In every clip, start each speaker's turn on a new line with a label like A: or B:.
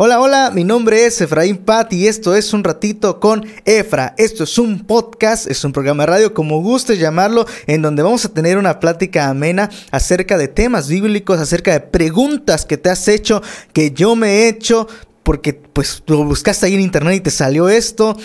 A: Hola, hola, mi nombre es Efraín Pat y esto es Un Ratito con Efra. Esto es un podcast, es un programa de radio, como guste llamarlo, en donde vamos a tener una plática amena acerca de temas bíblicos, acerca de preguntas que te has hecho, que yo me he hecho, porque pues lo buscaste ahí en internet y te salió esto.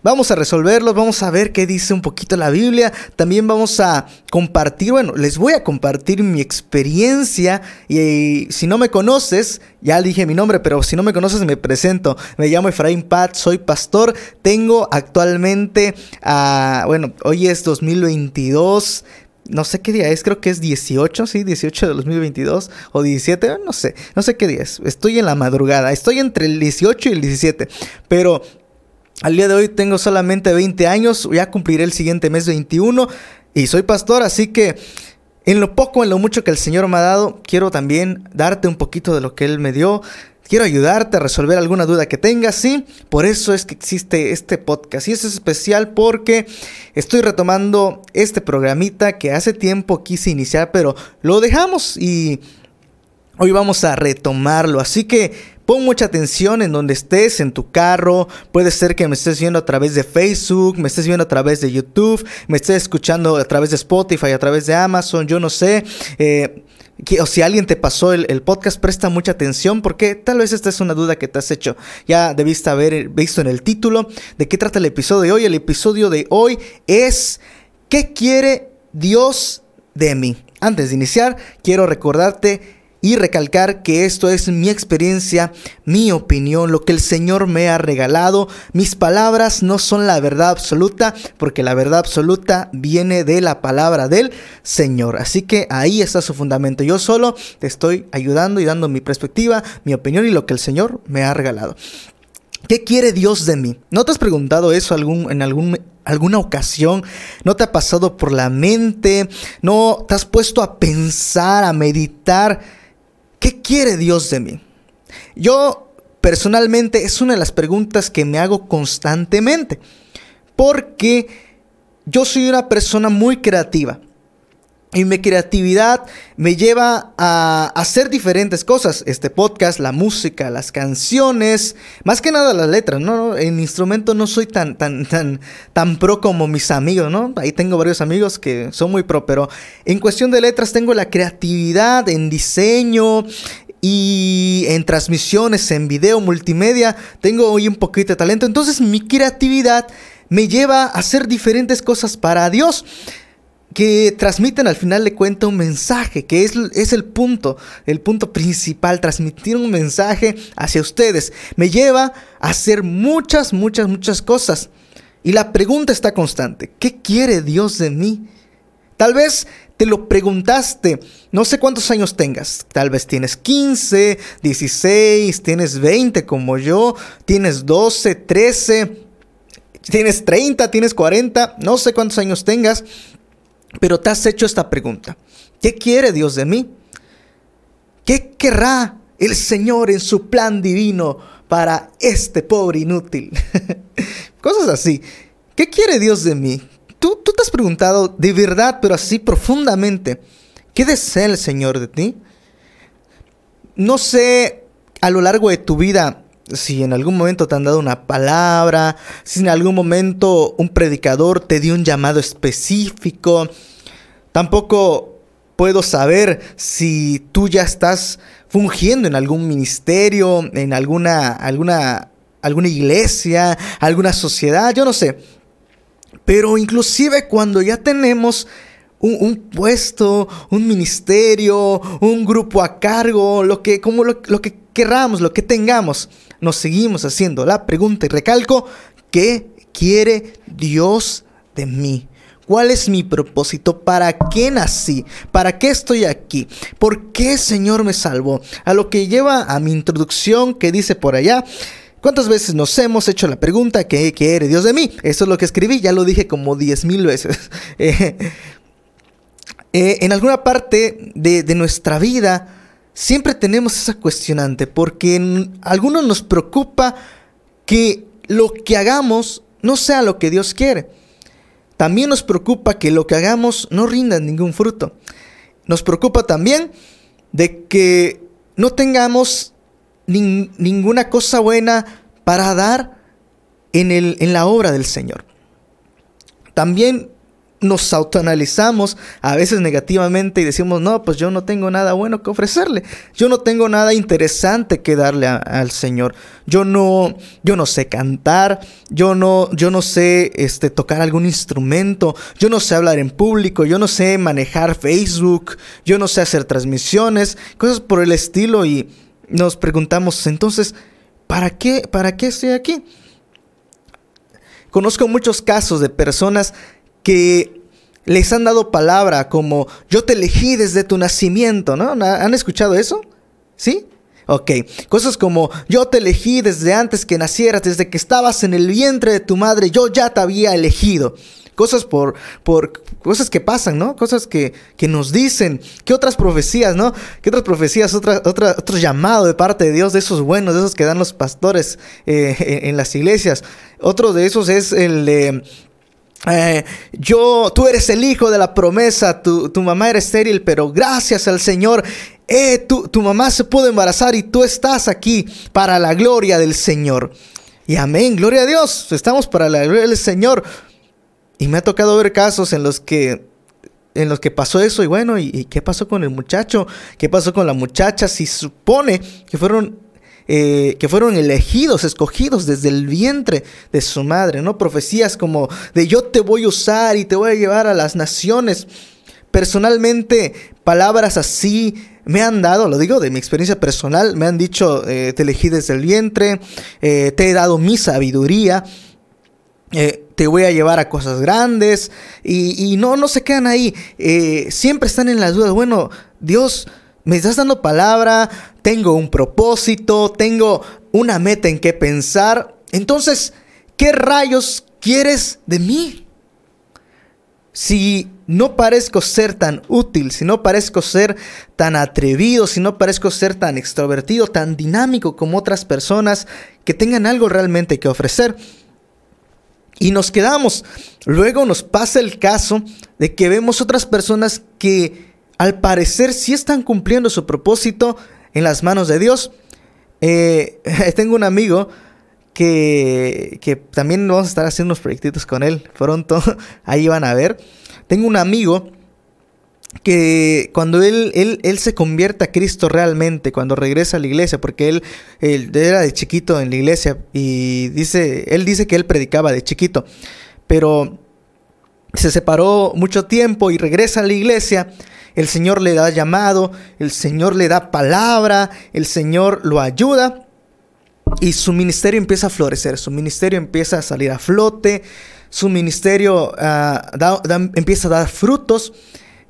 A: Vamos a resolverlos, vamos a ver qué dice un poquito la Biblia. También vamos a compartir, bueno, les voy a compartir mi experiencia. Y, si no me conoces, ya dije mi nombre, pero si no me conoces me presento. Me llamo Efraín Pat, soy pastor. Tengo actualmente, uh, bueno, hoy es 2022 no sé qué día es, creo que es 18, sí, 18 de 2022 o 17, no sé, no sé qué día es. Estoy en la madrugada, estoy entre el 18 y el 17, pero al día de hoy tengo solamente 20 años, ya cumpliré el siguiente mes 21 y soy pastor, así que en lo poco, en lo mucho que el Señor me ha dado, quiero también darte un poquito de lo que Él me dio. Quiero ayudarte a resolver alguna duda que tengas, sí. Por eso es que existe este podcast. Y es especial porque estoy retomando este programita que hace tiempo quise iniciar, pero lo dejamos y hoy vamos a retomarlo. Así que Pon mucha atención en donde estés, en tu carro. Puede ser que me estés viendo a través de Facebook, me estés viendo a través de YouTube, me estés escuchando a través de Spotify, a través de Amazon, yo no sé. Eh, o si alguien te pasó el, podcast, presta mucha atención porque tal vez esta es una duda que te has hecho. Ya debiste haber visto en el título de qué trata el episodio de hoy. El episodio de hoy es ¿qué quiere Dios de mí? Antes de iniciar, quiero recordarte y recalcar que esto es mi experiencia, mi opinión, lo que el Señor me ha regalado. Mis palabras no son la verdad absoluta, porque la verdad absoluta viene de la palabra del Señor. Así que ahí está su fundamento. Yo solo te estoy ayudando y dando mi perspectiva, mi opinión y lo que el Señor me ha regalado. ¿Qué quiere Dios de mí? ¿No te has preguntado eso en alguna ocasión? ¿No te ha pasado por la mente? ¿No te has puesto a pensar, a meditar? ¿Qué quiere Dios de mí? Yo personalmente es una de las preguntas que me hago constantemente, porque yo soy una persona muy creativa. Y mi creatividad me lleva a hacer diferentes cosas. Este podcast, la música, las canciones, más que nada las letras, ¿no? En instrumento no soy tan, tan, tan, tan pro como mis amigos, ¿no? Ahí tengo varios amigos que son muy pro, pero en cuestión de letras tengo la creatividad en diseño, y en transmisiones, en video, multimedia, tengo hoy un poquito de talento. Entonces mi creatividad me lleva a hacer diferentes cosas para Dios que transmiten al final de cuenta un mensaje, que es, es, el punto, el punto principal, transmitir un mensaje hacia ustedes. Me lleva a hacer muchas, muchas, muchas cosas. Y la pregunta está constante, ¿qué quiere Dios de mí? Tal vez te lo preguntaste, no sé cuántos años tengas, tal vez tienes 15, 16, tienes 20 como yo, tienes 12, 13, tienes 30, tienes 40, no sé cuántos años tengas, pero te has hecho esta pregunta. ¿Qué quiere Dios de mí? ¿Qué querrá el Señor en su plan divino para este pobre inútil? Cosas así. ¿Qué quiere Dios de mí? ¿Tú, tú te has preguntado de verdad, pero así profundamente, ¿qué desea el Señor de ti? No sé a lo largo de tu vida si en algún momento te han dado una palabra, si en algún momento un predicador te dio un llamado específico, tampoco puedo saber si tú ya estás fungiendo en algún ministerio, en alguna, alguna, alguna iglesia, alguna sociedad, yo no sé. Pero inclusive cuando ya tenemos un, puesto, un ministerio, un grupo a cargo, lo que, como lo, lo que querramos, lo que tengamos, nos seguimos haciendo la pregunta y recalco, ¿qué quiere Dios de mí? ¿Cuál es mi propósito? ¿Para qué nací? ¿Para qué estoy aquí? ¿Por qué Señor me salvó? A lo que lleva a mi introducción que dice por allá, ¿Cuántas veces nos hemos hecho la pregunta ¿qué quiere Dios de mí? Eso es lo que escribí, ya lo dije como diez mil veces. Eh, eh, en alguna parte de, de nuestra vida siempre tenemos esa cuestionante, porque en algunos nos preocupa que lo que hagamos no sea lo que Dios quiere. También nos preocupa que lo que hagamos no rinda ningún fruto. Nos preocupa también de que no tengamos ninguna cosa buena para dar en, el, en la obra del Señor. También nos autoanalizamos a veces negativamente y decimos, no, pues yo no tengo nada bueno que ofrecerle, yo no tengo nada interesante que darle al Señor, yo no, yo no sé cantar, yo no, yo no sé este, tocar algún instrumento, yo no sé hablar en público, yo no sé manejar Facebook, yo no sé hacer transmisiones, cosas por el estilo y nos preguntamos, entonces, ¿para qué, para qué estoy aquí? Conozco muchos casos de personas que les han dado palabra como yo te elegí desde tu nacimiento, ¿no? ¿Han escuchado eso? ¿Sí? Ok, cosas como yo te elegí desde antes que nacieras, desde que estabas en el vientre de tu madre, yo ya te había elegido. Cosas por, por cosas que pasan, ¿no? Cosas que, que nos dicen. ¿Qué otras profecías, no? ¿Qué otras profecías, otra, otra, otro llamado de parte de Dios, de esos buenos, de esos que dan los pastores eh, en, en, las iglesias? Otro de esos es el de eh, yo, tú eres el hijo de la promesa, tu, mamá era estéril, pero gracias al Señor, eh, tu, tu mamá se pudo embarazar y tú estás aquí para la gloria del Señor. Y amén, gloria a Dios, estamos para la gloria del Señor. Y me ha tocado ver casos en los que en los que pasó eso y bueno, ¿y, ¿y, qué pasó con el muchacho? ¿Qué pasó con la muchacha? Si supone que fueron eh, que fueron elegidos, escogidos desde el vientre de su madre, ¿no? Profecías como de yo te voy a usar y te voy a llevar a las naciones. Personalmente, palabras así me han dado, lo digo de mi experiencia personal, me han dicho, eh, te elegí desde el vientre, eh, te he dado mi sabiduría. te voy a llevar a cosas grandes y, y no, no se quedan ahí. siempre están en las dudas. Bueno, Dios, me estás dando palabra, tengo un propósito, tengo una meta en que pensar. Entonces, ¿qué rayos quieres de mí? Si no parezco ser tan útil, si no parezco ser tan atrevido, si no parezco ser tan extrovertido, tan dinámico como otras personas que tengan algo realmente que ofrecer. Y nos quedamos. Luego nos pasa el caso de que vemos otras personas que al parecer sí están cumpliendo su propósito en las manos de Dios. Eh, tengo un amigo que, que, también vamos a estar haciendo unos proyectitos con él pronto. Ahí van a ver. Tengo un amigo que cuando él, él, él, se convierte a Cristo realmente, cuando regresa a la iglesia, porque él, él, era de chiquito en la iglesia y dice, él dice que él predicaba de chiquito, pero se separó mucho tiempo y regresa a la iglesia el Señor le da llamado, el Señor le da palabra, el Señor lo ayuda y su ministerio empieza a florecer, su ministerio empieza a salir a flote, su ministerio uh, empieza a dar frutos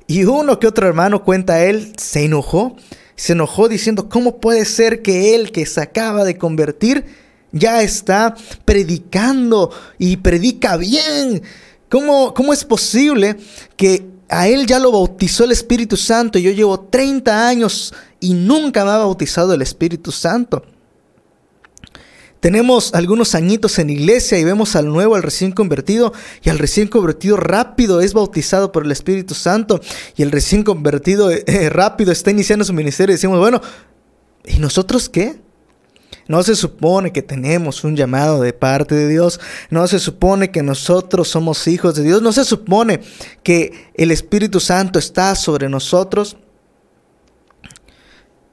A: y uno que otro hermano cuenta él se enojó, se enojó diciendo, ¿cómo puede ser que él que se acaba de convertir ya está predicando y predica bien? ¿Cómo, cómo es posible que a él ya lo bautizó el Espíritu Santo. Yo llevo 30 años y nunca me ha bautizado el Espíritu Santo. Tenemos algunos añitos en iglesia y vemos al nuevo, al recién convertido, y al recién convertido rápido es bautizado por el Espíritu Santo, y el recién convertido eh, eh, rápido está iniciando su ministerio y decimos, bueno, ¿y nosotros qué? No se supone que tenemos un llamado de parte de Dios. No se supone que nosotros somos hijos de Dios. No se supone que el Espíritu Santo está sobre nosotros.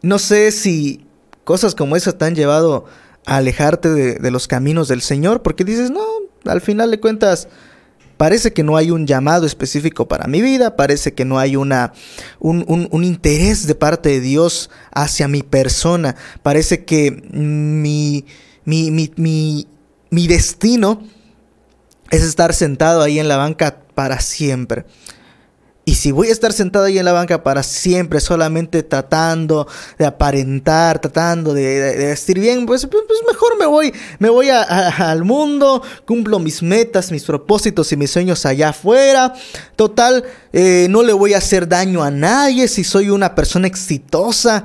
A: No sé si cosas como esas te han llevado a alejarte de, los caminos del Señor. Porque dices, no, al final de cuentas Parece que no hay un llamado específico para mi vida, parece que no hay una, un, interés de parte de Dios hacia mi persona, parece que mi, mi, mi, mi destino es estar sentado ahí en la banca para siempre. Y si voy a estar sentado ahí en la banca para siempre, solamente tratando de aparentar, tratando de, vestir bien, pues, pues, pues, mejor me voy, me voy al mundo, cumplo mis metas, mis propósitos y mis sueños allá afuera. Total, eh, no le voy a hacer daño a nadie si soy una persona exitosa.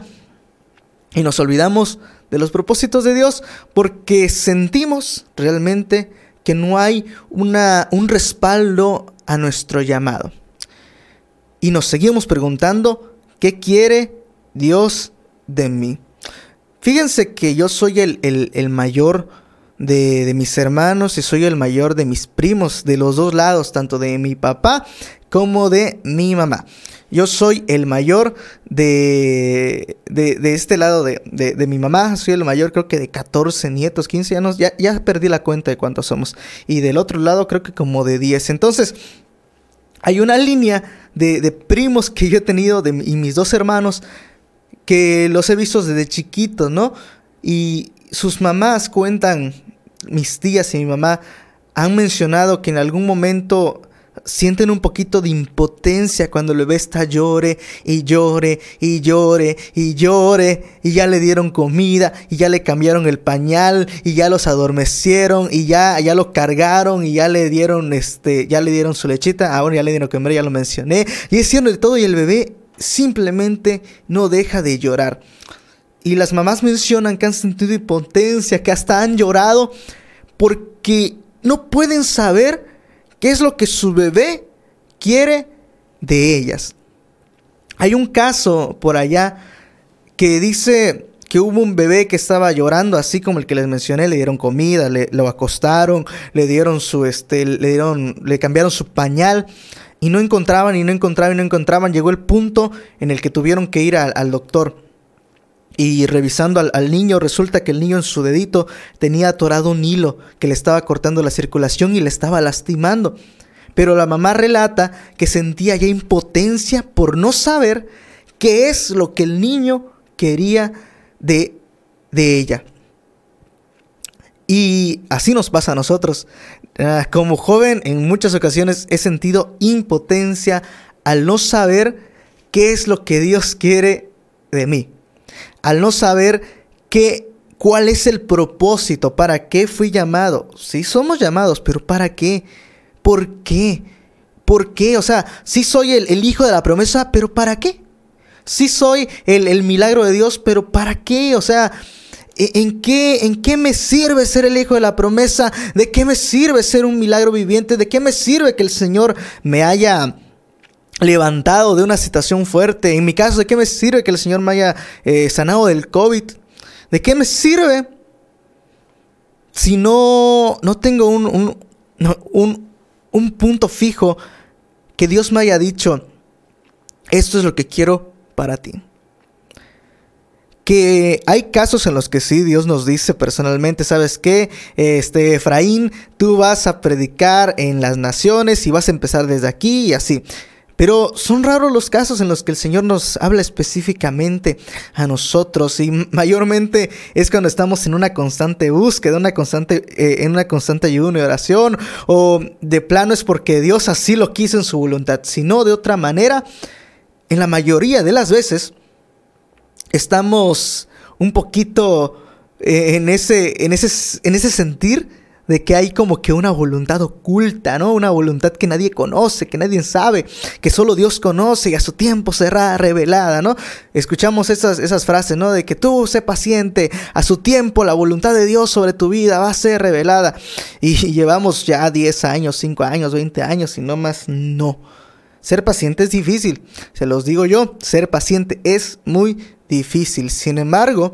A: Y nos olvidamos de los propósitos de Dios porque sentimos realmente que no hay una, un respaldo a nuestro llamado. Y nos seguimos preguntando, ¿qué quiere Dios de mí? Fíjense que yo soy el, el, mayor de, de, mis hermanos y soy el mayor de mis primos, de los dos lados, tanto de mi papá como de mi mamá. Yo soy el mayor de, de, este lado de, de, mi mamá. Soy el mayor, creo que de 14 nietos, 15 años. Ya, ya perdí la cuenta de cuántos somos. Y del otro lado, creo que como de 10. Entonces, hay una línea de, primos que yo he tenido de, y mis dos hermanos que los he visto desde chiquitos, ¿no? Y sus mamás cuentan, mis tías y mi mamá han mencionado que en algún momento sienten un poquito de impotencia cuando el bebé está llore y llore y llore y llore y ya le dieron comida y ya le cambiaron el pañal y ya los adormecieron y ya, ya lo cargaron y ya le dieron este ya le dieron su lechita. Ahora ya le dieron comer ya lo mencioné. Y hicieron de todo y el bebé simplemente no deja de llorar. Y las mamás mencionan que han sentido impotencia que hasta han llorado porque no pueden saber ¿Qué es lo que su bebé quiere de ellas? Hay un caso por allá que dice que hubo un bebé que estaba llorando, así como el que les mencioné, le dieron comida, le, lo acostaron, le dieron su, este, le dieron, le cambiaron su pañal y no encontraban y no encontraban y no encontraban. Llegó el punto en el que tuvieron que ir al doctor. Y revisando al, niño, resulta que el niño en su dedito tenía atorado un hilo que le estaba cortando la circulación y le estaba lastimando. Pero la mamá relata que sentía ya impotencia por no saber qué es lo que el niño quería de, de ella. Y así nos pasa a nosotros. Ah, como joven, en muchas ocasiones he sentido impotencia al no saber qué es lo que Dios quiere de mí al no saber qué, cuál es el propósito, para qué fui llamado. Sí somos llamados, pero ¿para qué? ¿Por qué? ¿Por qué? O sea, sí soy el, hijo de la promesa, pero ¿para qué? Sí soy el, el milagro de Dios, pero ¿para qué? O sea, ¿e, ¿En qué, ¿En qué me sirve ser el hijo de la promesa? ¿De qué me sirve ser un milagro viviente? ¿De qué me sirve que el Señor me haya levantado de una situación fuerte. En mi caso, ¿de qué me sirve que el Señor me haya eh, sanado del COVID? ¿De qué me sirve si no, no tengo un, un, un punto fijo que Dios me haya dicho, esto es lo que quiero para ti? que hay casos en los que sí, Dios nos dice personalmente, ¿sabes qué? Este, Efraín, tú vas a predicar en las naciones y vas a empezar desde aquí y así. Pero son raros los casos en los que el Señor nos habla específicamente a nosotros y mayormente es cuando estamos en una constante búsqueda, eh, en una constante ayuno y oración o de plano es porque Dios así lo quiso en su voluntad, sino de otra manera, en la mayoría de las veces estamos un poquito eh, en, ese, en, ese, en ese sentir de que hay como que una voluntad oculta, ¿no? Una voluntad que nadie conoce, que nadie sabe, que solo Dios conoce y a su tiempo será revelada, ¿no? Escuchamos esas, esas frases, ¿no? De que tú sé paciente, a su tiempo la voluntad de Dios sobre tu vida va a ser revelada. Y, llevamos ya 10 años, 5 años, 20 años y no más, no. Ser paciente es difícil, se los digo yo, ser paciente es muy difícil. Sin embargo,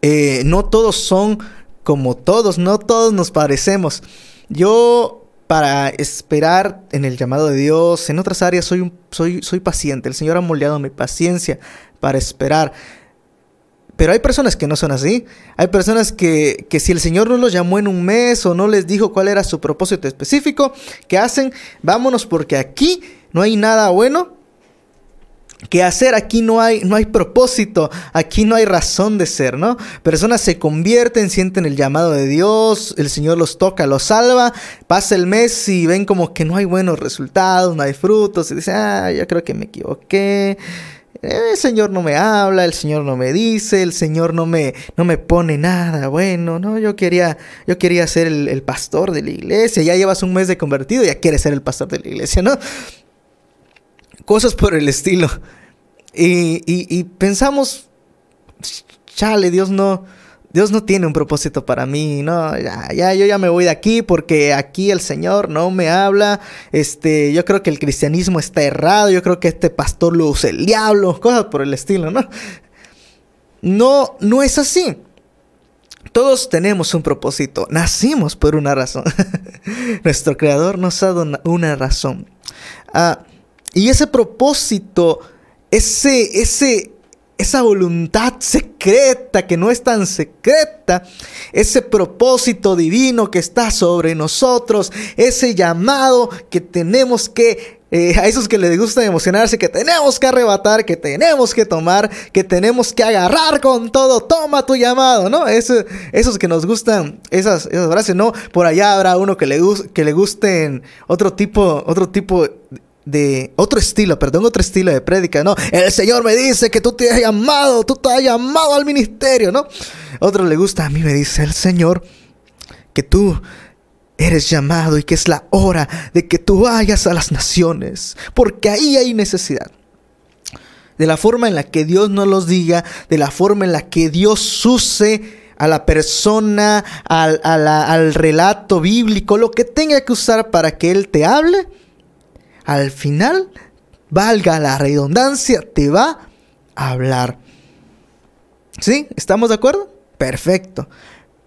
A: eh, no todos son como todos, no todos nos parecemos. Yo para esperar en el llamado de Dios, en otras áreas soy, soy, soy paciente. El Señor ha moldeado mi paciencia para esperar. Pero hay personas que no son así. Hay personas que, que, si el Señor no los llamó en un mes o no les dijo cuál era su propósito específico, que hacen, vámonos porque aquí no hay nada bueno que hacer aquí no hay, no hay propósito, aquí no hay razón de ser, ¿no? Personas se convierten, sienten el llamado de Dios, el Señor los toca, los salva, pasa el mes y ven como que no hay buenos resultados, no hay frutos, y dicen, ah, yo creo que me equivoqué. El Señor no me habla, el Señor no me dice, el Señor no me, no me pone nada bueno, ¿no? Yo quería, yo quería ser el, el pastor de la iglesia, ya llevas un mes de convertido, ya quieres ser el pastor de la iglesia, ¿no? Cosas por el estilo. Y, pensamos, chale, Dios no, Dios no tiene un propósito para mí, no, ya, ya, yo ya me voy de aquí porque aquí el Señor no me habla, este, yo creo que el cristianismo está errado, yo creo que este pastor lo usa el diablo, cosas por el estilo, ¿no? no, no es así. Todos tenemos un propósito, nacimos por una razón. Nuestro Creador nos ha dado una razón. Ah, y ese propósito, ese, ese, esa voluntad secreta que no es tan secreta, ese propósito divino que está sobre nosotros, ese llamado que tenemos que, eh, a esos que les gusta emocionarse, que tenemos que arrebatar, que tenemos que tomar, que tenemos que agarrar con todo, toma tu llamado, ¿no? esos que nos gustan, esas, esas frases, ¿no? Por allá habrá uno que le, que le gusten otro tipo, otro tipo de otro estilo, perdón, otro estilo de prédica, ¿no? El Señor me dice que tú te has llamado, tú te has llamado al ministerio, ¿no? Otro le gusta, a mí me dice el Señor que tú eres llamado y que es la hora de que tú vayas a las naciones, porque ahí hay necesidad. De la forma en la que Dios nos los diga, de la forma en la que Dios use a la persona, al, al relato bíblico, lo que tenga que usar para que Él te hable al final, valga la redundancia, te va a hablar. ¿Sí? ¿Estamos de acuerdo? Perfecto.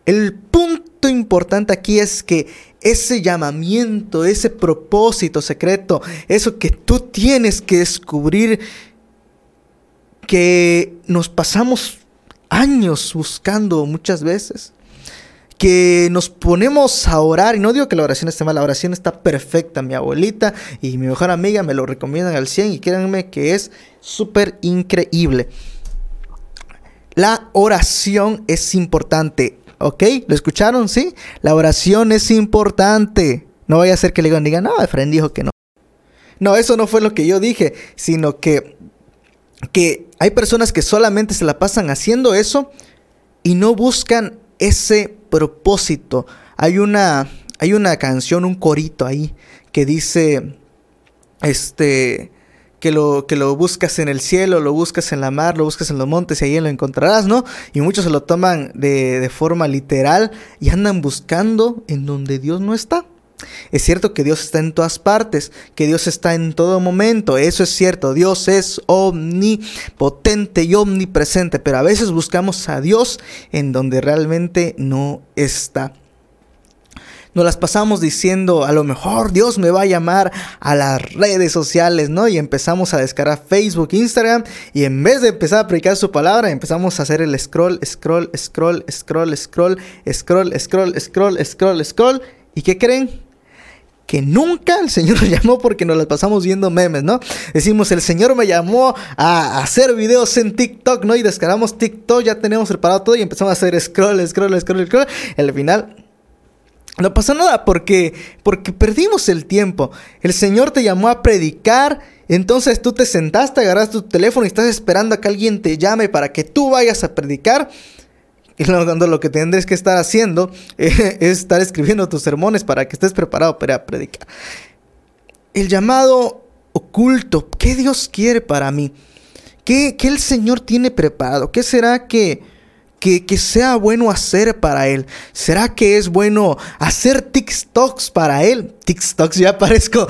A: El punto importante aquí es que ese llamamiento, ese propósito secreto, eso que tú tienes que descubrir, que nos pasamos años buscando muchas veces, que nos ponemos a orar, y no digo que la oración esté mal, la oración está perfecta, mi abuelita y mi mejor amiga me lo recomiendan al 100 y créanme que es súper increíble. La oración es importante, ¿ok? ¿Lo escucharon? ¿Sí? La oración es importante. No vaya a ser que le digan, no, Efraín dijo que no. No, eso no fue lo que yo dije, sino que, que hay personas que solamente se la pasan haciendo eso y no buscan ese propósito. Hay una, hay una canción, un corito ahí que dice, este, que lo, que lo buscas en el cielo, lo buscas en la mar, lo buscas en los montes y ahí lo encontrarás, ¿no? Y muchos se lo toman de, de forma literal y andan buscando en donde Dios no está. Es cierto que Dios está en todas partes, que Dios está en todo momento, eso es cierto, Dios es omnipotente y omnipresente, pero a veces buscamos a Dios en donde realmente no está. Nos las pasamos diciendo, a lo mejor Dios me va a llamar a las redes sociales, ¿no? Y empezamos a descargar Facebook, Instagram, y en vez de empezar a predicar su palabra, empezamos a hacer el scroll, scroll, scroll, scroll, scroll, scroll, scroll, scroll, scroll, scroll. ¿Y qué creen? Que nunca el Señor nos llamó porque nos las pasamos viendo memes, ¿no? Decimos, el Señor me llamó a hacer videos en TikTok, ¿no? Y descargamos TikTok, ya tenemos preparado todo y empezamos a hacer scroll, scroll, scroll, scroll. Al final no pasó nada porque, porque perdimos el tiempo. El Señor te llamó a predicar. Entonces tú te sentaste, agarraste tu teléfono y estás esperando a que alguien te llame para que tú vayas a predicar. Y luego lo que tendréis que estar haciendo eh, es estar escribiendo tus sermones para que estés preparado para predicar. El llamado oculto, ¿qué Dios quiere para mí? ¿Qué, qué el Señor tiene preparado? ¿Qué será que, que, que, sea bueno hacer para Él? ¿Será que es bueno hacer TikToks para Él? TikToks, ya parezco,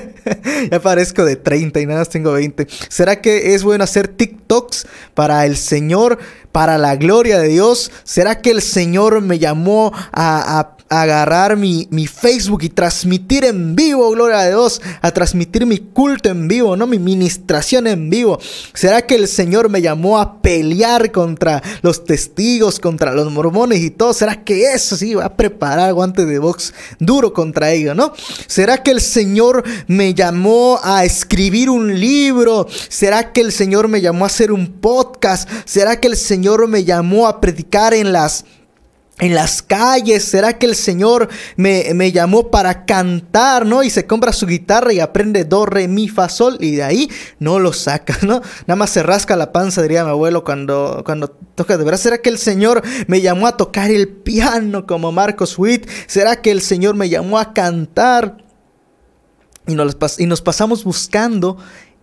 A: ya parezco de 30 y nada más tengo 20. ¿Será que es bueno hacer TikToks para el Señor? para la gloria de Dios? ¿Será que el Señor me llamó a, agarrar mi, mi, Facebook y transmitir en vivo, gloria a Dios, a transmitir mi culto en vivo, no mi ministración en vivo? ¿Será que el Señor me llamó a pelear contra los testigos, contra los mormones y todo? ¿Será que eso sí va a preparar guantes de box duro contra ellos, no? ¿Será que el Señor me llamó a escribir un libro? ¿Será que el Señor me llamó a hacer un podcast? ¿Será que el Señor Señor me llamó a predicar en las en las calles? ¿Será que el Señor me, me, llamó para cantar, no? Y se compra su guitarra y aprende do, re, mi, fa, sol y de ahí no lo saca, ¿no? Nada más se rasca la panza, diría mi abuelo cuando, cuando toca de verdad. ¿Será que el Señor me llamó a tocar el piano como Marcos Witt? ¿Será que el Señor me llamó a cantar? Y nos, y nos pasamos buscando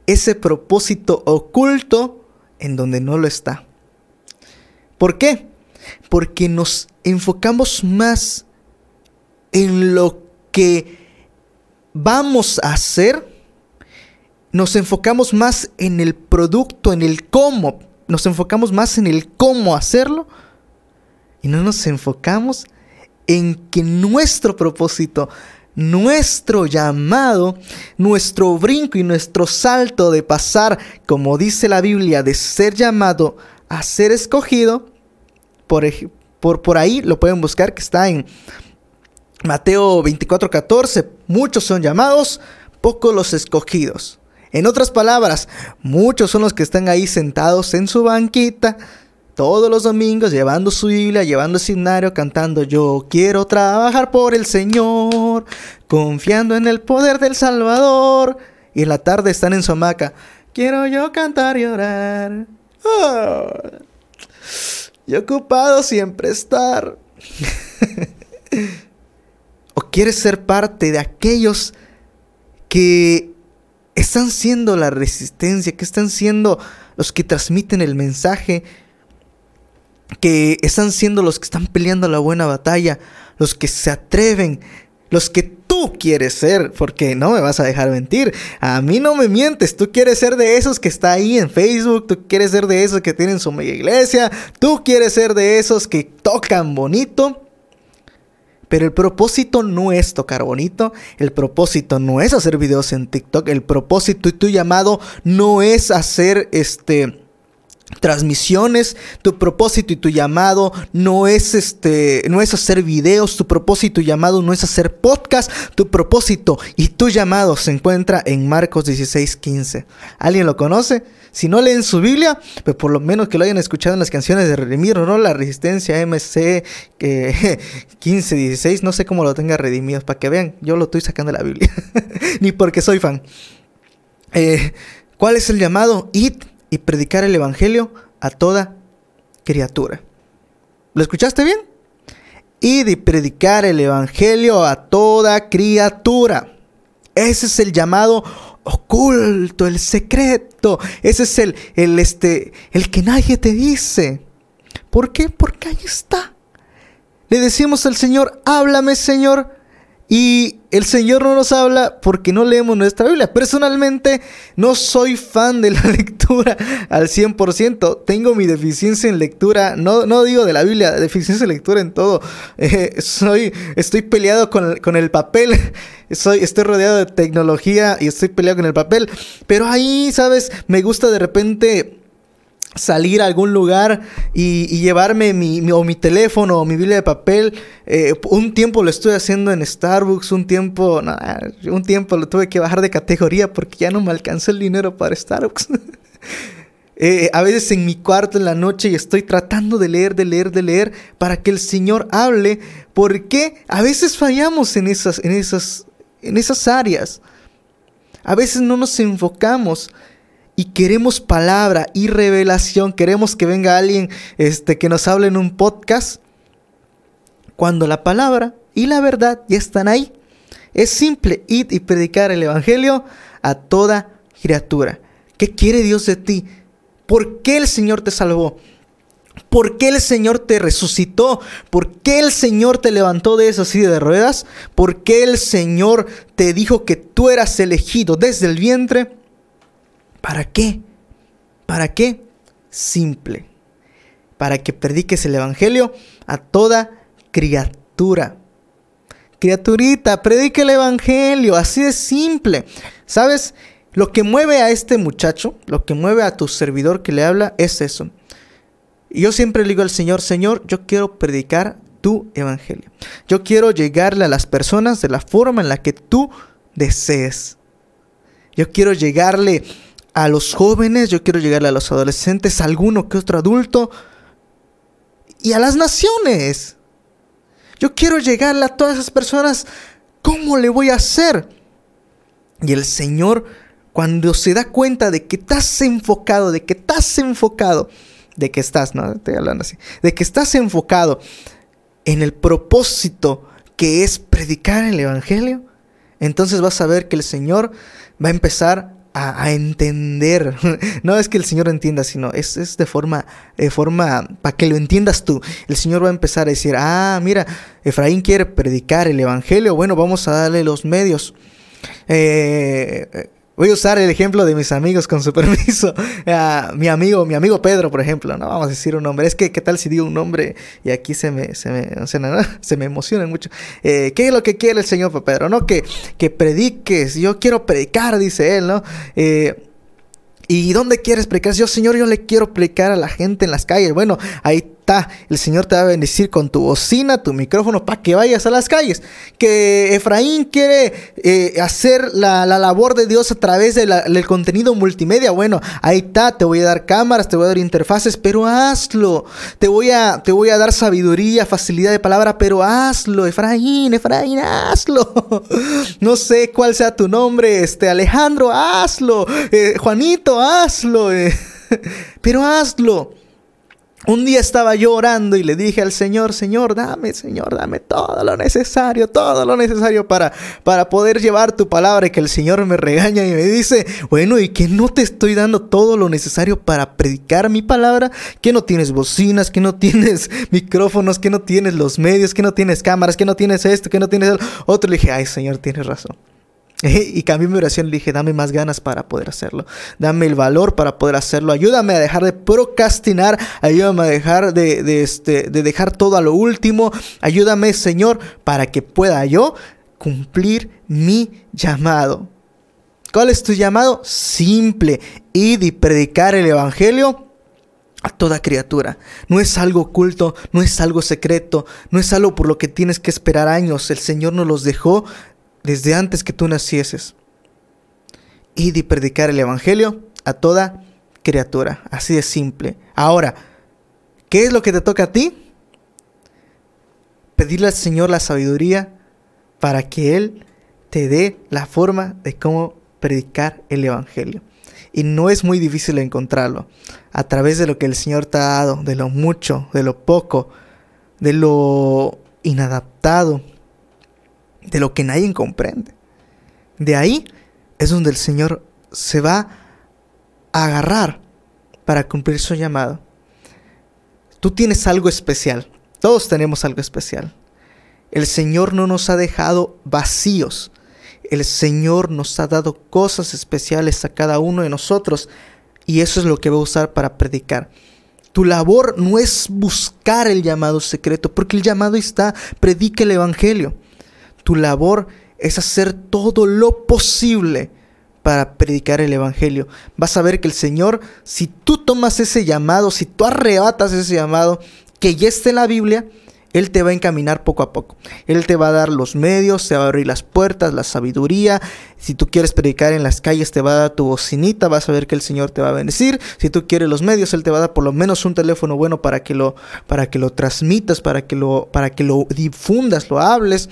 A: ese propósito oculto en donde no lo está. ¿Por qué? Porque nos enfocamos más en lo que vamos a hacer, nos enfocamos más en el producto, en el cómo, nos enfocamos más en el cómo hacerlo y no nos enfocamos en que nuestro propósito, nuestro llamado, nuestro brinco y nuestro salto de pasar, como dice la Biblia, de ser llamado a ser escogido, por, por, por ahí lo pueden buscar que está en Mateo 24:14, muchos son llamados, pocos los escogidos. En otras palabras, muchos son los que están ahí sentados en su banquita todos los domingos llevando su Biblia, llevando el signario, cantando yo quiero trabajar por el Señor, confiando en el poder del Salvador. Y en la tarde están en su hamaca, quiero yo cantar y orar. Ah, y ocupado siempre estar. ¿O quieres ser parte de aquellos que están siendo la resistencia, que están siendo los que transmiten el mensaje, que están siendo los que están peleando la buena batalla, los que se atreven, los que quieres ser, porque no me vas a dejar mentir. A mí no me mientes, tú quieres ser de esos que está ahí en Facebook, tú quieres ser de esos que tienen su media iglesia, tú quieres ser de esos que tocan bonito. Pero el propósito no es tocar bonito, el propósito no es hacer videos en TikTok, el propósito y tu llamado no es hacer este transmisiones, tu propósito y tu llamado no es este no es hacer videos, tu propósito y llamado no es hacer podcast, tu propósito y tu llamado se encuentra en Marcos 16:15. ¿Alguien lo conoce? Si no leen su Biblia, pues por lo menos que lo hayan escuchado en las canciones de Redimir, ¿no? La Resistencia MC eh, 15, 16, no sé cómo lo tenga redimido, para que vean, yo lo estoy sacando de la Biblia, ni porque soy fan. Eh, ¿Cuál es el llamado? Id y predicar el Evangelio a toda criatura. ¿Lo escuchaste bien? Y de predicar el Evangelio a toda criatura. Ese es el llamado oculto, el secreto. Ese es el, el, este, el que nadie te dice. ¿Por qué? Porque ahí está. Le decimos al Señor, háblame Señor. Y el Señor no nos habla porque no leemos nuestra Biblia. Personalmente no soy fan de la lectura al 100%. Tengo mi deficiencia en lectura. No, no digo de la Biblia, deficiencia en lectura en todo. Eh, soy, estoy peleado con el, con el papel. Soy, estoy rodeado de tecnología y estoy peleado con el papel. Pero ahí, ¿sabes? Me gusta de repente salir a algún lugar y, llevarme mi, o mi teléfono o mi Biblia de papel. Eh, un tiempo lo estoy haciendo en Starbucks, un tiempo, un tiempo lo tuve que bajar de categoría porque ya no me alcanzó el dinero para Starbucks. Eh, a veces en mi cuarto en la noche y estoy tratando de leer, de leer, de leer para que el Señor hable, porque a veces fallamos en esas, en esas, en esas áreas. A veces no nos enfocamos y queremos palabra y revelación, queremos que venga alguien este, que nos hable en un podcast, cuando la palabra y la verdad ya están ahí. Es simple ir y predicar el Evangelio a toda criatura. ¿Qué quiere Dios de ti? ¿Por qué el Señor te salvó? ¿Por qué el Señor te resucitó? ¿Por qué el Señor te levantó de esa silla de ruedas? ¿Por qué el Señor te dijo que tú eras elegido desde el vientre? ¿Para qué? ¿Para qué? Simple. Para que prediques el Evangelio a toda criatura. Criaturita, predique el Evangelio, así de simple. ¿Sabes? Lo que mueve a este muchacho, lo que mueve a tu servidor que le habla es eso. yo siempre le digo al Señor, Señor, yo quiero predicar tu evangelio. Yo quiero llegarle a las personas de la forma en la que tú desees. Yo quiero llegarle a los jóvenes, yo quiero llegarle a los adolescentes, a alguno que otro adulto y a las naciones. Yo quiero llegarle a todas esas personas. ¿Cómo le voy a hacer? Y el Señor, cuando se da cuenta de que estás enfocado, de que estás enfocado, de que estás, no, estoy hablando así, de que estás enfocado en el propósito que es predicar el Evangelio, entonces vas a ver que el Señor va a empezar a, entender. No es que el Señor entienda, sino es, es de forma, de forma para que lo entiendas tú. El Señor va a empezar a decir, ah, mira, Efraín quiere predicar el Evangelio, bueno, vamos a darle los medios. Eh, Voy a usar el ejemplo de mis amigos con su permiso. Ah, mi amigo, mi amigo Pedro, por ejemplo, no vamos a decir un nombre. Es que, ¿qué tal si digo un nombre y aquí se me, se me, se me emociona mucho? Eh, ¿Qué es lo que quiere el Señor para Pedro? No, que, que prediques. Yo quiero predicar, dice él, ¿no? Eh, ¿Y dónde quieres predicar? Yo, Señor, yo le quiero predicar a la gente en las calles. Bueno, ahí el Señor te va a bendecir con tu bocina, tu micrófono, para que vayas a las calles. Que Efraín quiere eh, hacer la, labor de Dios a través del contenido multimedia. Bueno, ahí está, te voy a dar cámaras, te voy a dar interfaces, pero hazlo. Te voy a, te voy a dar sabiduría, facilidad de palabra, pero hazlo, Efraín, Efraín, hazlo. no sé cuál sea tu nombre, este Alejandro, hazlo. Eh, Juanito, hazlo. Pero hazlo. Un día estaba yo orando y le dije al Señor, Señor, dame, Señor, dame todo lo necesario, todo lo necesario para, para poder llevar tu palabra y que el Señor me regaña y me dice, bueno, ¿y que no te estoy dando todo lo necesario para predicar mi palabra? Que no tienes bocinas, que no tienes micrófonos, que no tienes los medios, que no tienes cámaras, que no tienes esto, que no tienes otro. Le dije, ay, Señor, tienes razón. Y cambié mi oración le dije, dame más ganas para poder hacerlo. Dame el valor para poder hacerlo. Ayúdame a dejar de procrastinar. Ayúdame a dejar de, este, de dejar todo a lo último. Ayúdame, Señor, para que pueda yo cumplir mi llamado. ¿Cuál es tu llamado? Simple. Ir y predicar el Evangelio a toda criatura. No es algo oculto, no es algo secreto, no es algo por lo que tienes que esperar años. El Señor nos los dejó desde antes que tú nacieses. Y predicar el Evangelio a toda criatura. Así de simple. Ahora, ¿qué es lo que te toca a ti? Pedirle al Señor la sabiduría para que Él te dé la forma de cómo predicar el Evangelio. Y no es muy difícil encontrarlo. A través de lo que el Señor te ha dado, de lo mucho, de lo poco, de lo inadaptado, de lo que nadie comprende. De ahí es donde el Señor se va a agarrar para cumplir su llamado. Tú tienes algo especial. Todos tenemos algo especial. El Señor no nos ha dejado vacíos. El Señor nos ha dado cosas especiales a cada uno de nosotros y eso es lo que va a usar para predicar. Tu labor no es buscar el llamado secreto, porque el llamado está, predica el Evangelio. Tu labor es hacer todo lo posible para predicar el Evangelio. Vas a ver que el Señor, si tú tomas ese llamado, si tú arrebatas ese llamado que ya está en la Biblia, Él te va a encaminar poco a poco. Él te va a dar los medios, te va a abrir las puertas, la sabiduría. Si tú quieres predicar en las calles, te va a dar tu bocinita, vas a ver que el Señor te va a bendecir. Si tú quieres los medios, Él te va a dar por lo menos un teléfono bueno para que lo, para que lo transmitas, para que lo, para que lo difundas, lo hables.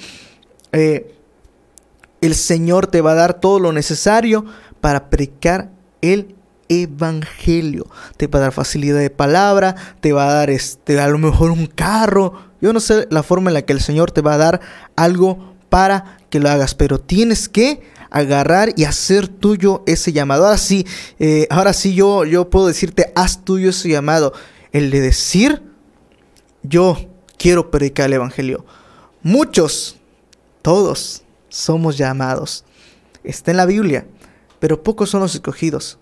A: Eh, el Señor te va a dar todo lo necesario para predicar el evangelio. Te va a dar facilidad de palabra, te va a dar este, a lo mejor un carro. Yo no sé la forma en la que el Señor te va a dar algo para que lo hagas, pero tienes que agarrar y hacer tuyo ese llamado. Ahora sí, eh, ahora sí yo, yo puedo decirte, haz tuyo ese llamado. El de decir, yo quiero predicar el Evangelio. Muchos todos somos llamados. Está en la Biblia, pero pocos son los escogidos.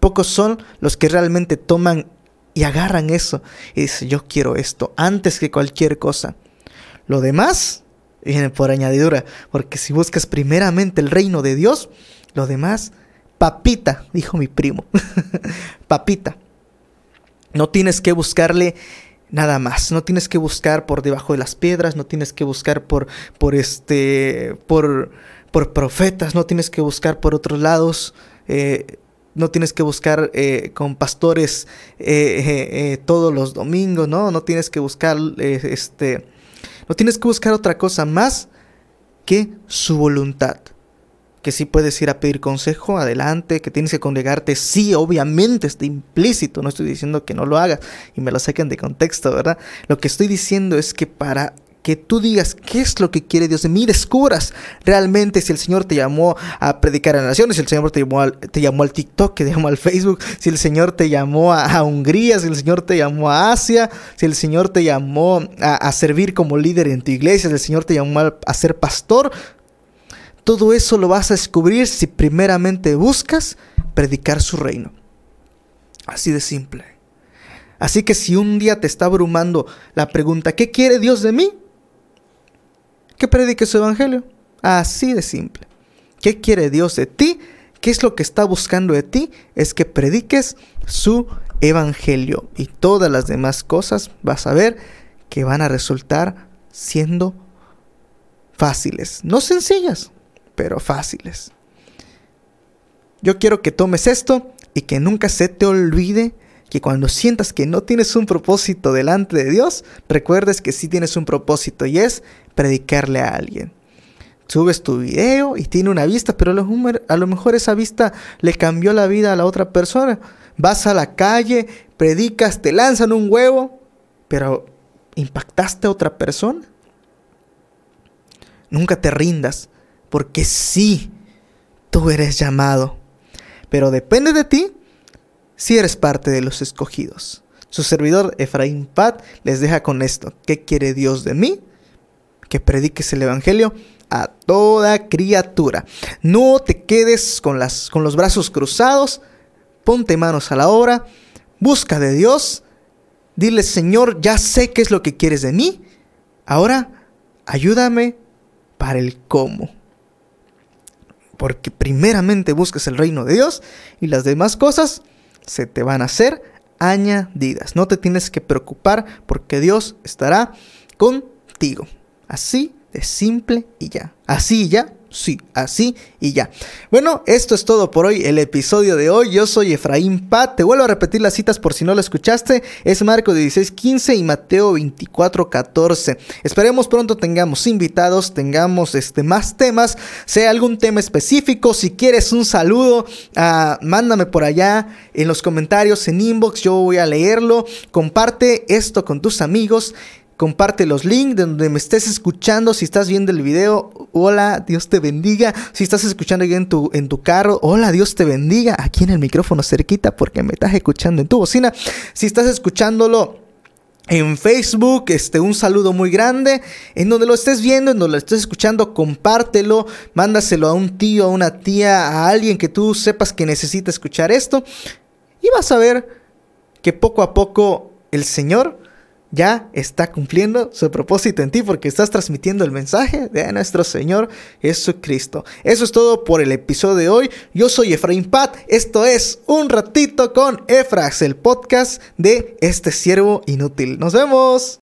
A: Pocos son los que realmente toman y agarran eso y dicen, yo quiero esto antes que cualquier cosa. Lo demás viene por añadidura, porque si buscas primeramente el reino de Dios, lo demás, papita, dijo mi primo, papita. No tienes que buscarle nada más. No tienes que buscar por debajo de las piedras, no tienes que buscar por, por este, por, por profetas, no tienes que buscar por otros lados. Eh, no tienes que buscar eh, con pastores eh, todos los domingos, ¿no? No tienes que buscar, este, no tienes que buscar otra cosa más que su voluntad que sí puedes ir a pedir consejo, adelante, que tienes que congregarte, sí, obviamente está implícito, no estoy diciendo que no lo hagas y me lo saquen de contexto, ¿verdad? Lo que estoy diciendo es que para que tú digas qué es lo que quiere Dios de mí, realmente si el Señor te llamó a predicar a naciones, si el Señor te llamó al, te llamó al TikTok, te llamó al Facebook, si el Señor te llamó a, Hungría, si el Señor te llamó a Asia, si el Señor te llamó a, servir como líder en tu iglesia, si el Señor te llamó a ser pastor, todo eso lo vas a descubrir si primeramente buscas predicar su reino. Así de simple. Así que si un día te está abrumando la pregunta, ¿qué quiere Dios de mí? Que predique su evangelio. Así de simple. ¿Qué quiere Dios de ti? ¿Qué es lo que está buscando de ti? Es que prediques su evangelio. Y todas las demás cosas vas a ver que van a resultar siendo fáciles. No sencillas, pero fáciles. Yo quiero que tomes esto y que nunca se te olvide que cuando sientas que no tienes un propósito delante de Dios, recuerdes que sí tienes un propósito y es predicarle a alguien. Subes tu video y tiene una vista, pero a lo mejor esa vista le cambió la vida a la otra persona. Vas a la calle, predicas, te lanzan un huevo, pero ¿impactaste a otra persona? Nunca te rindas, porque sí, tú eres llamado. Pero depende de ti si eres parte de los escogidos. Su servidor Efraín Pat les deja con esto. ¿Qué quiere Dios de mí? Que prediques el Evangelio a toda criatura. No te quedes con, las, con los brazos cruzados. Ponte manos a la obra. Busca de Dios. Dile, Señor, ya sé qué es lo que quieres de mí. Ahora, ayúdame para el cómo. Porque primeramente busques el reino de Dios y las demás cosas se te van a hacer añadidas. No te tienes que preocupar porque Dios estará contigo. Así de simple y ya. Así y ya Sí, así y ya. Bueno, esto es todo por hoy, el episodio de hoy. Yo soy Efraín Pat. Te vuelvo a repetir las citas por si no lo escuchaste. Es Marco 16:15 y Mateo 24:14. Esperemos pronto tengamos invitados, tengamos este, más temas. Sea algún tema específico, si quieres un saludo, ah, mándame por allá en los comentarios, en inbox. Yo voy a leerlo. Comparte esto con tus amigos. Comparte los links de donde me estés escuchando. Si estás viendo el video, hola, Dios te bendiga. Si estás escuchando en tu, en tu carro, hola, Dios te bendiga. Aquí en el micrófono cerquita porque me estás escuchando en tu bocina. Si estás escuchándolo en Facebook, este, un saludo muy grande. En donde lo estés viendo, en donde lo estés escuchando, compártelo, mándaselo a un tío, a una tía, a alguien que tú sepas que necesita escuchar esto. Y vas a ver que poco a poco el Señor ya está cumpliendo su propósito en ti porque estás transmitiendo el mensaje de nuestro Señor Jesucristo. Eso es todo por el episodio de hoy. Yo soy Efraín Pat. Esto es Un Ratito con Efrax, el podcast de este siervo inútil. Nos vemos.